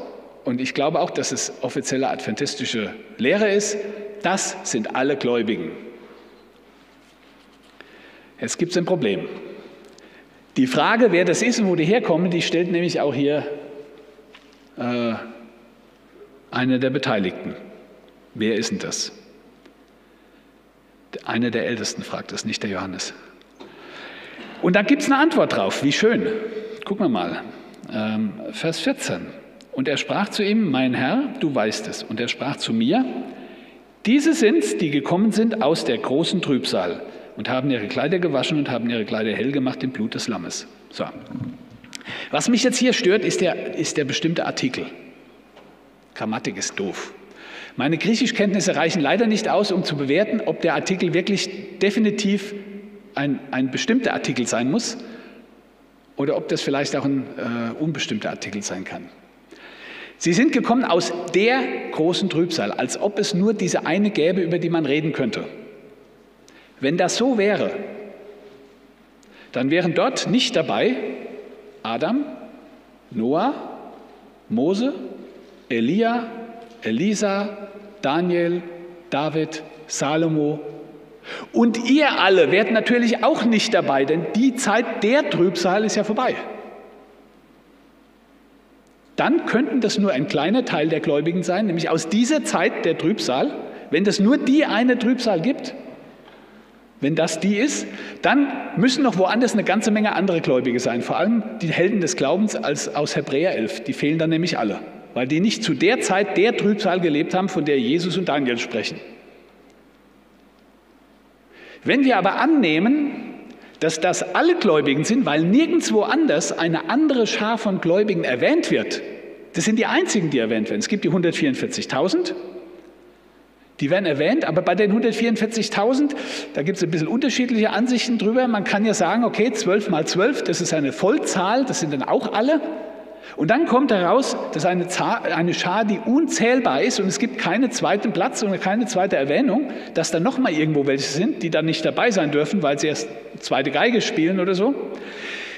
und ich glaube auch, dass es offizielle adventistische Lehre ist, das sind alle Gläubigen. Jetzt gibt es ein Problem. Die Frage, wer das ist und wo die herkommen, die stellt nämlich auch hier äh, einer der Beteiligten. Wer ist denn das? Einer der Ältesten fragt das, nicht der Johannes. Und da gibt es eine Antwort drauf. Wie schön. Gucken wir mal. Ähm, Vers 14. Und er sprach zu ihm, mein Herr, du weißt es. Und er sprach zu mir, diese sind's, die gekommen sind aus der großen Trübsal und haben ihre Kleider gewaschen und haben ihre Kleider hell gemacht im Blut des Lammes. So. Was mich jetzt hier stört, ist der, ist der bestimmte Artikel. Grammatik ist doof. Meine Griechischkenntnisse reichen leider nicht aus, um zu bewerten, ob der Artikel wirklich definitiv ein, ein bestimmter Artikel sein muss oder ob das vielleicht auch ein äh, unbestimmter Artikel sein kann. Sie sind gekommen aus der großen Trübsal, als ob es nur diese eine gäbe, über die man reden könnte. Wenn das so wäre, dann wären dort nicht dabei Adam, Noah, Mose, Elia, Elisa, Daniel, David, Salomo. Und ihr alle werdet natürlich auch nicht dabei, denn die Zeit der Trübsal ist ja vorbei. Dann könnten das nur ein kleiner Teil der Gläubigen sein, nämlich aus dieser Zeit der Trübsal, wenn es nur die eine Trübsal gibt, wenn das die ist, dann müssen noch woanders eine ganze Menge andere Gläubige sein. Vor allem die Helden des Glaubens als aus Hebräer 11. Die fehlen dann nämlich alle, weil die nicht zu der Zeit der Trübsal gelebt haben, von der Jesus und Daniel sprechen. Wenn wir aber annehmen, dass das alle Gläubigen sind, weil nirgendwo anders eine andere Schar von Gläubigen erwähnt wird, das sind die einzigen, die erwähnt werden. Es gibt die 144.000 die werden erwähnt, aber bei den 144.000, da gibt es ein bisschen unterschiedliche Ansichten drüber. Man kann ja sagen, okay, 12 mal 12, das ist eine Vollzahl, das sind dann auch alle. Und dann kommt heraus, dass eine, Zahl, eine Schar, die unzählbar ist und es gibt keinen zweiten Platz und keine zweite Erwähnung, dass da nochmal irgendwo welche sind, die dann nicht dabei sein dürfen, weil sie erst zweite Geige spielen oder so.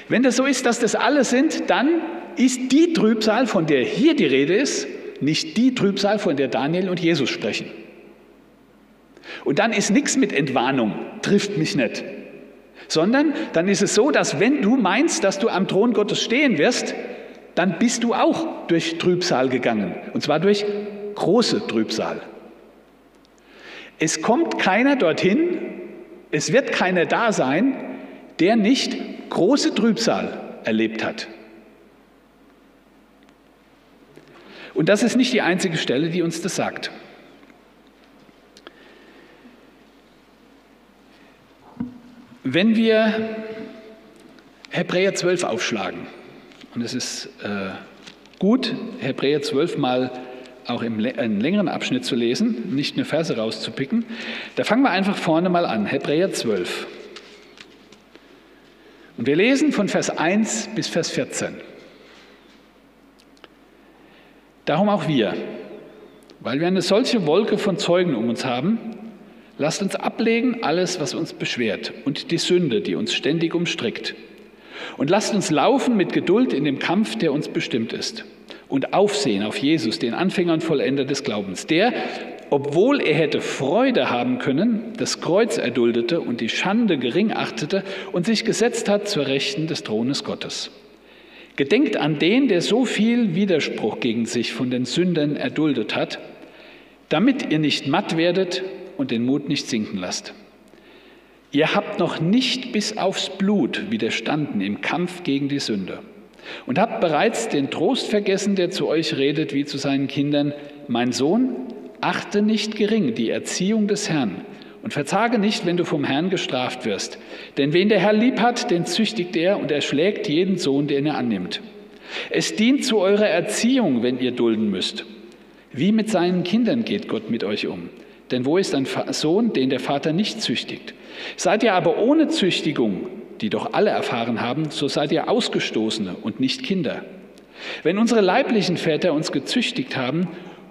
Wenn das so ist, dass das alle sind, dann ist die Trübsal, von der hier die Rede ist, nicht die Trübsal, von der Daniel und Jesus sprechen. Und dann ist nichts mit Entwarnung, trifft mich nicht. Sondern dann ist es so, dass wenn du meinst, dass du am Thron Gottes stehen wirst, dann bist du auch durch Trübsal gegangen. Und zwar durch große Trübsal. Es kommt keiner dorthin, es wird keiner da sein, der nicht große Trübsal erlebt hat. Und das ist nicht die einzige Stelle, die uns das sagt. Wenn wir Hebräer 12 aufschlagen, und es ist äh, gut, Hebräer 12 mal auch im, einen längeren Abschnitt zu lesen, nicht nur Verse rauszupicken. Da fangen wir einfach vorne mal an, Hebräer 12. Und wir lesen von Vers 1 bis Vers 14. Darum auch wir, weil wir eine solche Wolke von Zeugen um uns haben, lasst uns ablegen alles, was uns beschwert und die Sünde, die uns ständig umstrickt. Und lasst uns laufen mit Geduld in dem Kampf, der uns bestimmt ist. Und aufsehen auf Jesus, den Anfänger und Vollender des Glaubens, der, obwohl er hätte Freude haben können, das Kreuz erduldete und die Schande gering achtete und sich gesetzt hat zur Rechten des Thrones Gottes. Gedenkt an den, der so viel Widerspruch gegen sich von den Sündern erduldet hat, damit ihr nicht matt werdet und den Mut nicht sinken lasst. Ihr habt noch nicht bis aufs Blut widerstanden im Kampf gegen die Sünde und habt bereits den Trost vergessen, der zu euch redet wie zu seinen Kindern, mein Sohn, Achte nicht gering die Erziehung des Herrn und verzage nicht, wenn du vom Herrn gestraft wirst. Denn wen der Herr lieb hat, den züchtigt er und er schlägt jeden Sohn, den er annimmt. Es dient zu eurer Erziehung, wenn ihr dulden müsst. Wie mit seinen Kindern geht Gott mit euch um. Denn wo ist ein Sohn, den der Vater nicht züchtigt? Seid ihr aber ohne Züchtigung, die doch alle erfahren haben, so seid ihr Ausgestoßene und nicht Kinder. Wenn unsere leiblichen Väter uns gezüchtigt haben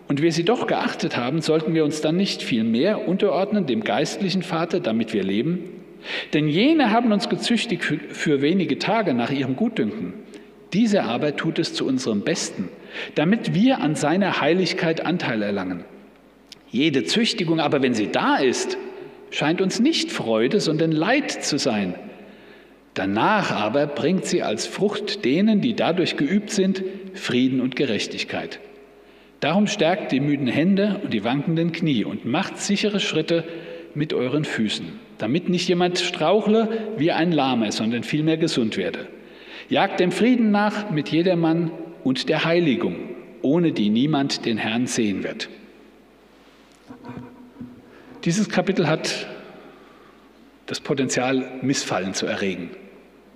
und wir sie doch geachtet haben, sollten wir uns dann nicht viel mehr unterordnen dem geistlichen Vater, damit wir leben? Denn jene haben uns gezüchtigt für wenige Tage nach ihrem Gutdünken. Diese Arbeit tut es zu unserem Besten, damit wir an seiner Heiligkeit Anteil erlangen. Jede Züchtigung aber, wenn sie da ist, scheint uns nicht Freude, sondern Leid zu sein. Danach aber bringt sie als Frucht denen, die dadurch geübt sind, Frieden und Gerechtigkeit. Darum stärkt die müden Hände und die wankenden Knie und macht sichere Schritte mit euren Füßen, damit nicht jemand strauchle wie ein Lahmer, sondern vielmehr gesund werde. Jagt dem Frieden nach mit jedermann und der Heiligung, ohne die niemand den Herrn sehen wird. Dieses Kapitel hat das Potenzial, Missfallen zu erregen.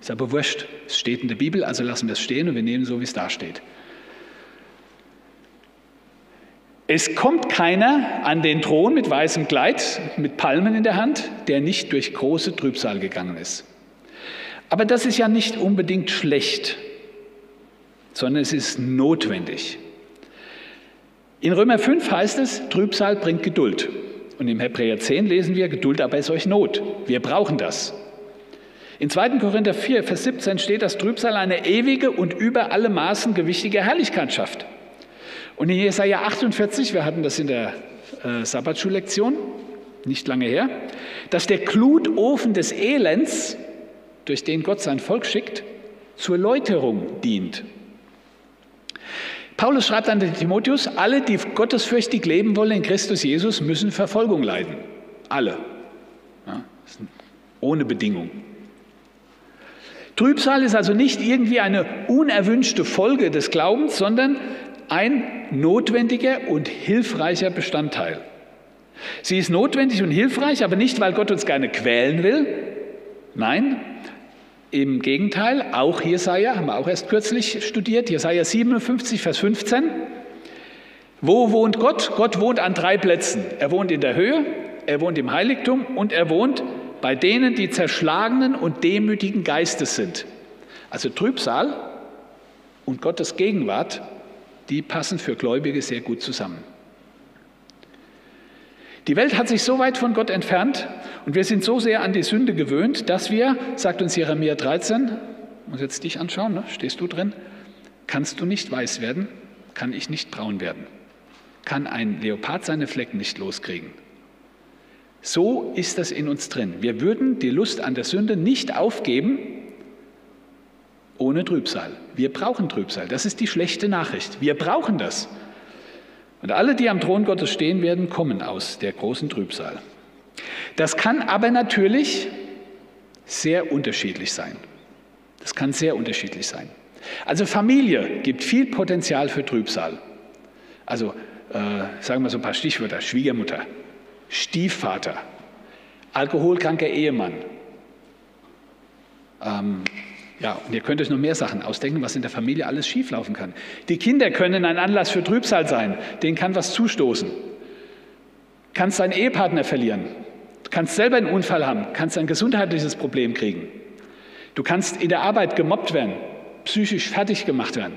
Ist aber wurscht. Es steht in der Bibel, also lassen wir es stehen und wir nehmen so, wie es da steht. Es kommt keiner an den Thron mit weißem Kleid, mit Palmen in der Hand, der nicht durch große Trübsal gegangen ist. Aber das ist ja nicht unbedingt schlecht, sondern es ist notwendig. In Römer 5 heißt es, Trübsal bringt Geduld. Und im Hebräer 10 lesen wir, Geduld aber ist euch Not. Wir brauchen das. In 2. Korinther 4, Vers 17 steht, dass Trübsal eine ewige und über alle Maßen gewichtige Herrlichkeit schafft. Und in Jesaja 48, wir hatten das in der äh, Sabbatschulektion, nicht lange her, dass der Glutofen des Elends, durch den Gott sein Volk schickt, zur Läuterung dient. Paulus schreibt an den Timotheus, alle, die gottesfürchtig leben wollen in Christus Jesus, müssen Verfolgung leiden. Alle. Ja, ohne Bedingung. Trübsal ist also nicht irgendwie eine unerwünschte Folge des Glaubens, sondern ein notwendiger und hilfreicher Bestandteil. Sie ist notwendig und hilfreich, aber nicht, weil Gott uns gerne quälen will. Nein, im Gegenteil, auch Jesaja, haben wir auch erst kürzlich studiert, Jesaja 57, Vers 15. Wo wohnt Gott? Gott wohnt an drei Plätzen. Er wohnt in der Höhe, er wohnt im Heiligtum und er wohnt bei denen, die zerschlagenen und demütigen Geistes sind. Also Trübsal und Gottes Gegenwart die passen für Gläubige sehr gut zusammen. Die Welt hat sich so weit von Gott entfernt und wir sind so sehr an die Sünde gewöhnt, dass wir, sagt uns Jeremia 13, muss jetzt dich anschauen, ne? stehst du drin, kannst du nicht weiß werden, kann ich nicht braun werden, kann ein Leopard seine Flecken nicht loskriegen. So ist das in uns drin. Wir würden die Lust an der Sünde nicht aufgeben, ohne Trübsal. Wir brauchen Trübsal. Das ist die schlechte Nachricht. Wir brauchen das. Und alle, die am Thron Gottes stehen werden, kommen aus der großen Trübsal. Das kann aber natürlich sehr unterschiedlich sein. Das kann sehr unterschiedlich sein. Also Familie gibt viel Potenzial für Trübsal. Also äh, sagen wir so ein paar Stichwörter. Schwiegermutter, Stiefvater, alkoholkranker Ehemann, ähm, Ja, und ihr könnt euch noch mehr Sachen ausdenken, was in der Familie alles schieflaufen kann. Die Kinder können ein Anlass für Trübsal sein, denen kann was zustoßen. Kannst deinen Ehepartner verlieren, du kannst selber einen Unfall haben, kannst ein gesundheitliches Problem kriegen. Du kannst in der Arbeit gemobbt werden, psychisch fertig gemacht werden.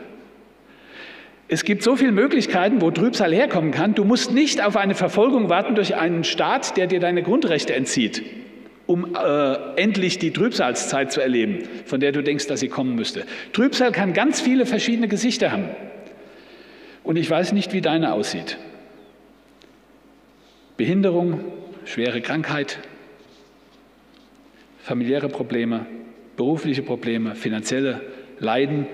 Es gibt so viele Möglichkeiten, wo Trübsal herkommen kann. Du musst nicht auf eine Verfolgung warten durch einen Staat, der dir deine Grundrechte entzieht um äh, endlich die Trübsalzeit zu erleben, von der du denkst, dass sie kommen müsste. Trübsal kann ganz viele verschiedene Gesichter haben. Und ich weiß nicht, wie deine aussieht. Behinderung, schwere Krankheit, familiäre Probleme, berufliche Probleme, finanzielle Leiden.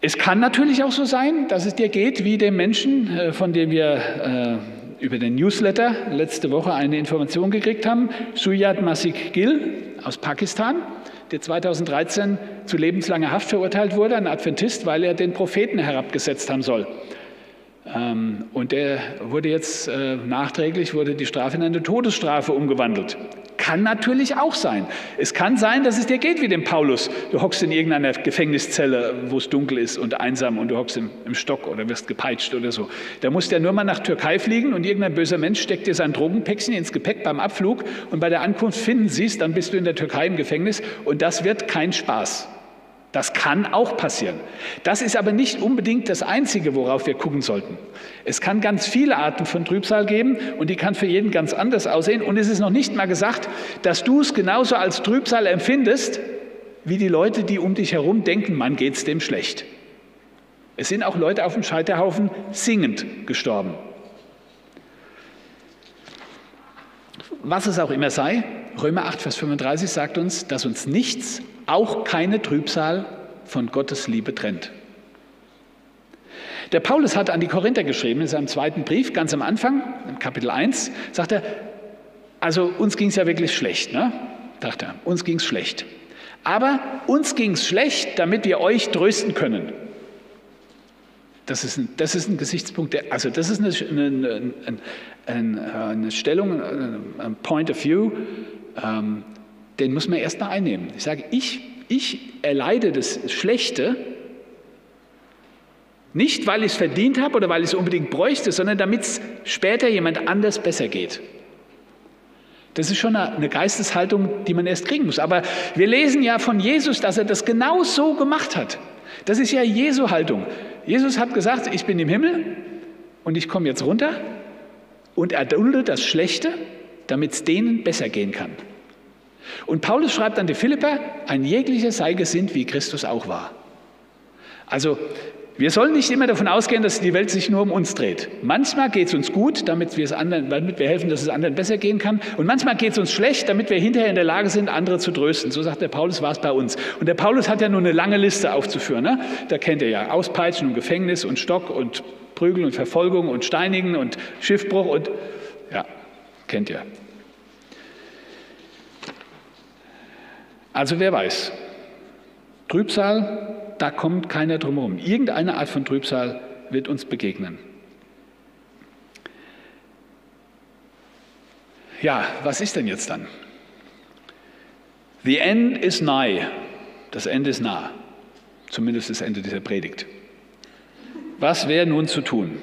Es kann natürlich auch so sein, dass es dir geht wie dem Menschen, äh, von dem wir äh, über den Newsletter letzte Woche eine Information gekriegt haben. Suyat Masik Gil aus Pakistan, der 2013 zu lebenslanger Haft verurteilt wurde, ein Adventist, weil er den Propheten herabgesetzt haben soll. Ähm, und der wurde jetzt äh, nachträglich wurde die Strafe in eine Todesstrafe umgewandelt. Kann natürlich auch sein. Es kann sein, dass es dir geht wie dem Paulus. Du hockst in irgendeiner Gefängniszelle, wo es dunkel ist und einsam und du hockst im, im Stock oder wirst gepeitscht oder so. Da musst du ja nur mal nach Türkei fliegen und irgendein böser Mensch steckt dir sein Drogenpäckchen ins Gepäck beim Abflug und bei der Ankunft finden sie es, dann bist du in der Türkei im Gefängnis und das wird kein Spaß. Das kann auch passieren. Das ist aber nicht unbedingt das Einzige, worauf wir gucken sollten. Es kann ganz viele Arten von Trübsal geben und die kann für jeden ganz anders aussehen. Und es ist noch nicht mal gesagt, dass du es genauso als Trübsal empfindest, wie die Leute, die um dich herum denken, man geht es dem schlecht. Es sind auch Leute auf dem Scheiterhaufen singend gestorben. Was es auch immer sei, Römer 8, Vers 35 sagt uns, dass uns nichts auch keine Trübsal von Gottes Liebe trennt. Der Paulus hat an die Korinther geschrieben in seinem zweiten Brief, ganz am Anfang, im Kapitel 1, sagt er, also uns ging es ja wirklich schlecht, ne? dachte er, uns ging es schlecht. Aber uns ging es schlecht, damit wir euch trösten können. Das ist ein, das ist ein Gesichtspunkt, der, also das ist eine, eine, eine, eine Stellung, ein Point of View, ähm, den muss man erst mal einnehmen. Ich sage, ich, ich erleide das Schlechte, nicht weil ich es verdient habe oder weil ich es unbedingt bräuchte, sondern damit es später jemand anders besser geht. Das ist schon eine Geisteshaltung, die man erst kriegen muss. Aber wir lesen ja von Jesus, dass er das genau so gemacht hat. Das ist ja Jesu Haltung. Jesus hat gesagt, ich bin im Himmel und ich komme jetzt runter und erdulde das Schlechte, damit es denen besser gehen kann. Und Paulus schreibt an die Philipper, ein jeglicher sei gesinnt, wie Christus auch war. Also wir sollen nicht immer davon ausgehen, dass die Welt sich nur um uns dreht. Manchmal geht es uns gut, damit wir, es anderen, damit wir helfen, dass es anderen besser gehen kann. Und manchmal geht es uns schlecht, damit wir hinterher in der Lage sind, andere zu trösten. So sagt der Paulus, war es bei uns. Und der Paulus hat ja nur eine lange Liste aufzuführen. Ne? Da kennt ihr ja Auspeitschen und Gefängnis und Stock und Prügeln und Verfolgung und Steinigen und Schiffbruch und ja, kennt ihr. Also wer weiß, Trübsal, da kommt keiner drum herum. Irgendeine Art von Trübsal wird uns begegnen. Ja, was ist denn jetzt dann? The end is nigh. Das Ende ist nah. Zumindest das Ende dieser Predigt. Was wäre nun zu tun?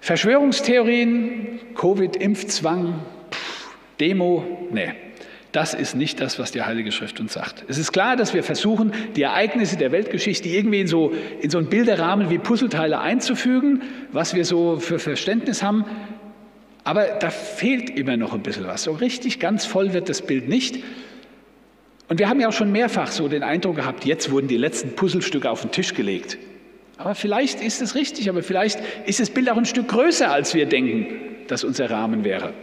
Verschwörungstheorien, Covid-Impfzwang, Demo, nee. Das ist nicht das, was die Heilige Schrift uns sagt. Es ist klar, dass wir versuchen, die Ereignisse der Weltgeschichte irgendwie in so, in so einen Bilderrahmen wie Puzzleteile einzufügen, was wir so für Verständnis haben. Aber da fehlt immer noch ein bisschen was. So richtig ganz voll wird das Bild nicht. Und wir haben ja auch schon mehrfach so den Eindruck gehabt, jetzt wurden die letzten Puzzlestücke auf den Tisch gelegt. Aber vielleicht ist es richtig, aber vielleicht ist das Bild auch ein Stück größer, als wir denken, dass unser Rahmen wäre.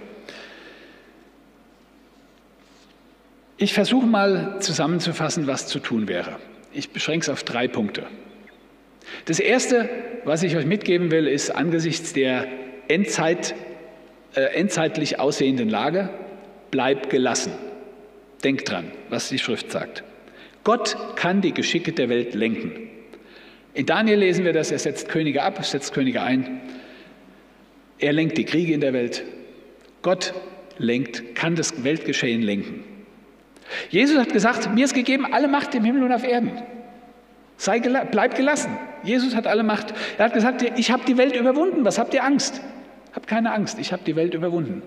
Ich versuche mal zusammenzufassen, was zu tun wäre. Ich beschränke es auf drei Punkte. Das Erste, was ich euch mitgeben will, ist angesichts der Endzeit, äh, endzeitlich aussehenden Lage, bleib gelassen. Denk dran, was die Schrift sagt. Gott kann die Geschicke der Welt lenken. In Daniel lesen wir das, er setzt Könige ab, setzt Könige ein. Er lenkt die Kriege in der Welt. Gott lenkt, kann das Weltgeschehen lenken. Jesus hat gesagt, mir ist gegeben alle Macht im Himmel und auf Erden. Sei gela bleib gelassen. Jesus hat alle Macht. Er hat gesagt, ich habe die Welt überwunden. Was habt ihr Angst? Habt keine Angst, ich habe die Welt überwunden.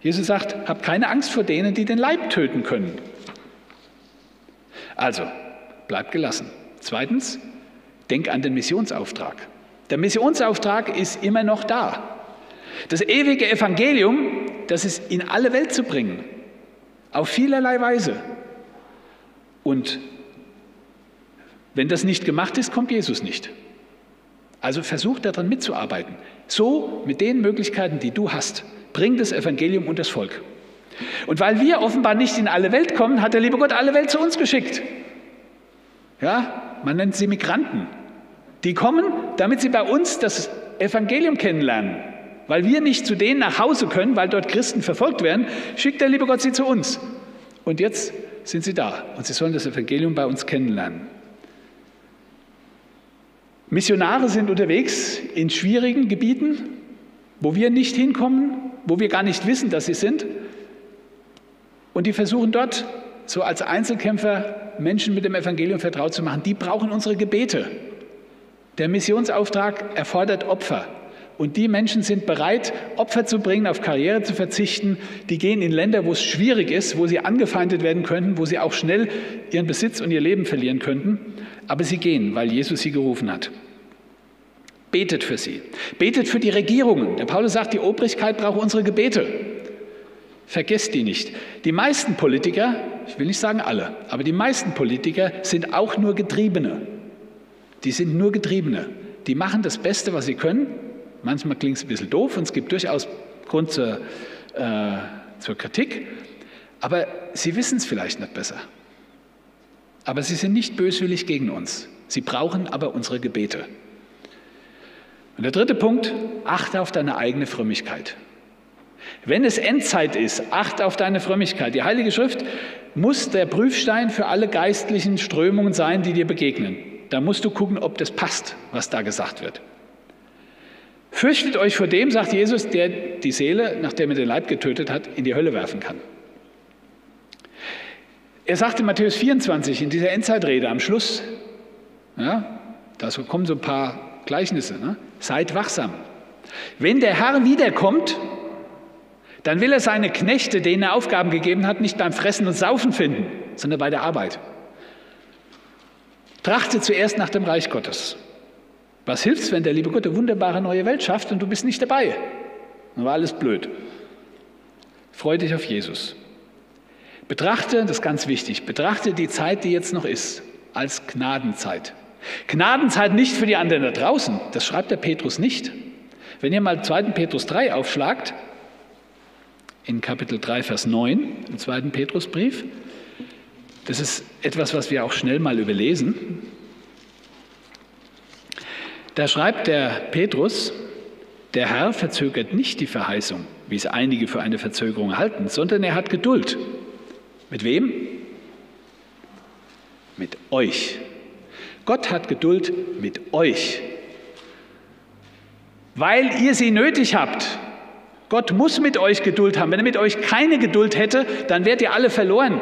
Jesus sagt, habt keine Angst vor denen, die den Leib töten können. Also, bleib gelassen. Zweitens, denk an den Missionsauftrag. Der Missionsauftrag ist immer noch da. Das ewige Evangelium, das ist in alle Welt zu bringen. Auf vielerlei Weise. Und wenn das nicht gemacht ist, kommt Jesus nicht. Also versuch daran mitzuarbeiten. So mit den Möglichkeiten, die du hast. Bring das Evangelium und das Volk. Und weil wir offenbar nicht in alle Welt kommen, hat der liebe Gott alle Welt zu uns geschickt. Ja, man nennt sie Migranten. Die kommen, damit sie bei uns das Evangelium kennenlernen. Weil wir nicht zu denen nach Hause können, weil dort Christen verfolgt werden, schickt der liebe Gott sie zu uns. Und jetzt sind sie da und sie sollen das Evangelium bei uns kennenlernen. Missionare sind unterwegs in schwierigen Gebieten, wo wir nicht hinkommen, wo wir gar nicht wissen, dass sie sind. Und die versuchen dort, so als Einzelkämpfer, Menschen mit dem Evangelium vertraut zu machen. Die brauchen unsere Gebete. Der Missionsauftrag erfordert Opfer. Und die Menschen sind bereit, Opfer zu bringen, auf Karriere zu verzichten. Die gehen in Länder, wo es schwierig ist, wo sie angefeindet werden könnten, wo sie auch schnell ihren Besitz und ihr Leben verlieren könnten. Aber sie gehen, weil Jesus sie gerufen hat. Betet für sie. Betet für die Regierungen. Der Paulus sagt, die Obrigkeit braucht unsere Gebete. Vergesst die nicht. Die meisten Politiker, ich will nicht sagen alle, aber die meisten Politiker sind auch nur Getriebene. Die sind nur Getriebene. Die machen das Beste, was sie können, Manchmal klingt es ein bisschen doof und es gibt durchaus Grund zur, äh, zur Kritik, aber sie wissen es vielleicht nicht besser. Aber sie sind nicht böswillig gegen uns. Sie brauchen aber unsere Gebete. Und der dritte Punkt, achte auf deine eigene Frömmigkeit. Wenn es Endzeit ist, achte auf deine Frömmigkeit. Die Heilige Schrift muss der Prüfstein für alle geistlichen Strömungen sein, die dir begegnen. Da musst du gucken, ob das passt, was da gesagt wird. Fürchtet euch vor dem, sagt Jesus, der die Seele, nachdem er den Leib getötet hat, in die Hölle werfen kann. Er sagt in Matthäus 24, in dieser Endzeitrede am Schluss, ja, da kommen so ein paar Gleichnisse, ne? seid wachsam. Wenn der Herr wiederkommt, dann will er seine Knechte, denen er Aufgaben gegeben hat, nicht beim Fressen und Saufen finden, sondern bei der Arbeit. Trachte zuerst nach dem Reich Gottes. Was hilft's, wenn der liebe Gott eine wunderbare neue Welt schafft und du bist nicht dabei? Dann war alles blöd. Freu dich auf Jesus. Betrachte, das ist ganz wichtig, betrachte die Zeit, die jetzt noch ist, als Gnadenzeit. Gnadenzeit nicht für die anderen da draußen, das schreibt der Petrus nicht. Wenn ihr mal 2. Petrus 3 aufschlagt, in Kapitel 3, Vers 9, im 2. Petrusbrief, das ist etwas, was wir auch schnell mal überlesen. Da schreibt der Petrus, der Herr verzögert nicht die Verheißung, wie es einige für eine Verzögerung halten, sondern er hat Geduld. Mit wem? Mit euch. Gott hat Geduld mit euch, weil ihr sie nötig habt. Gott muss mit euch Geduld haben. Wenn er mit euch keine Geduld hätte, dann wärt ihr alle verloren.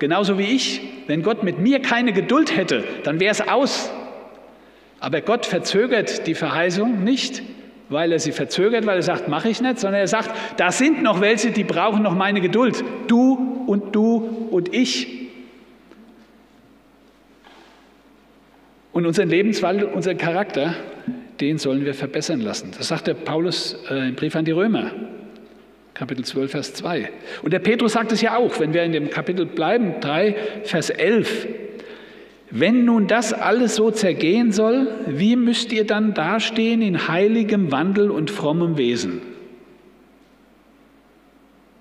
Genauso wie ich. Wenn Gott mit mir keine Geduld hätte, dann wäre es aus. Aber Gott verzögert die Verheißung nicht, weil er sie verzögert, weil er sagt, mache ich nicht, sondern er sagt, da sind noch welche, die brauchen noch meine Geduld. Du und du und ich. Und unseren Lebenswandel, unseren Charakter, den sollen wir verbessern lassen. Das sagt der Paulus äh, im Brief an die Römer, Kapitel 12, Vers 2. Und der Petrus sagt es ja auch, wenn wir in dem Kapitel bleiben, 3, Vers 11. Wenn nun das alles so zergehen soll, wie müsst ihr dann dastehen in heiligem Wandel und frommem Wesen?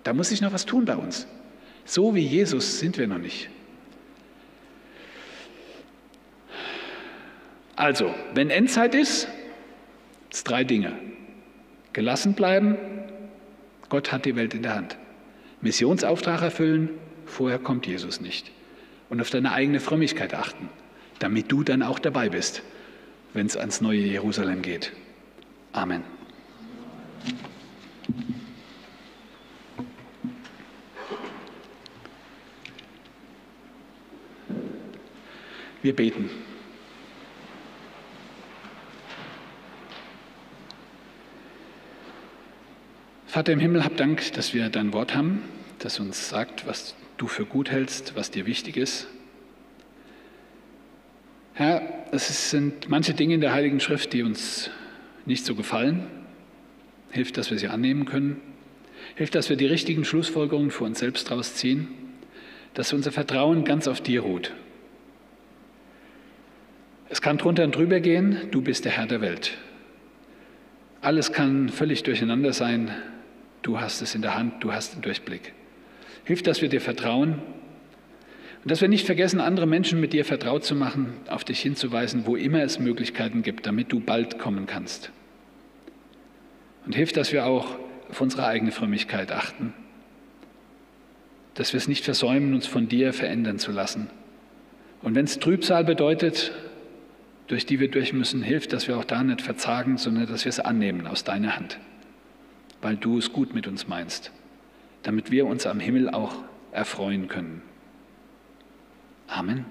Da muss sich noch was tun bei uns. So wie Jesus sind wir noch nicht. Also, wenn Endzeit ist, es drei Dinge. Gelassen bleiben, Gott hat die Welt in der Hand. Missionsauftrag erfüllen, vorher kommt Jesus nicht und auf deine eigene Frömmigkeit achten, damit du dann auch dabei bist, wenn es ans neue Jerusalem geht. Amen. Wir beten. Vater im Himmel, hab Dank, dass wir dein Wort haben, das uns sagt, was du für gut hältst, was dir wichtig ist. Herr, es sind manche Dinge in der Heiligen Schrift, die uns nicht so gefallen. Hilf, dass wir sie annehmen können. Hilf, dass wir die richtigen Schlussfolgerungen für uns selbst daraus ziehen, dass unser Vertrauen ganz auf dir ruht. Es kann drunter und drüber gehen, du bist der Herr der Welt. Alles kann völlig durcheinander sein, du hast es in der Hand, du hast den Durchblick. Hilf, dass wir dir vertrauen und dass wir nicht vergessen, andere Menschen mit dir vertraut zu machen, auf dich hinzuweisen, wo immer es Möglichkeiten gibt, damit du bald kommen kannst. Und hilf, dass wir auch auf unsere eigene Frömmigkeit achten, dass wir es nicht versäumen, uns von dir verändern zu lassen. Und wenn es Trübsal bedeutet, durch die wir durch müssen, hilft, dass wir auch da nicht verzagen, sondern dass wir es annehmen aus deiner Hand, weil du es gut mit uns meinst, damit wir uns am Himmel auch erfreuen können. Amen.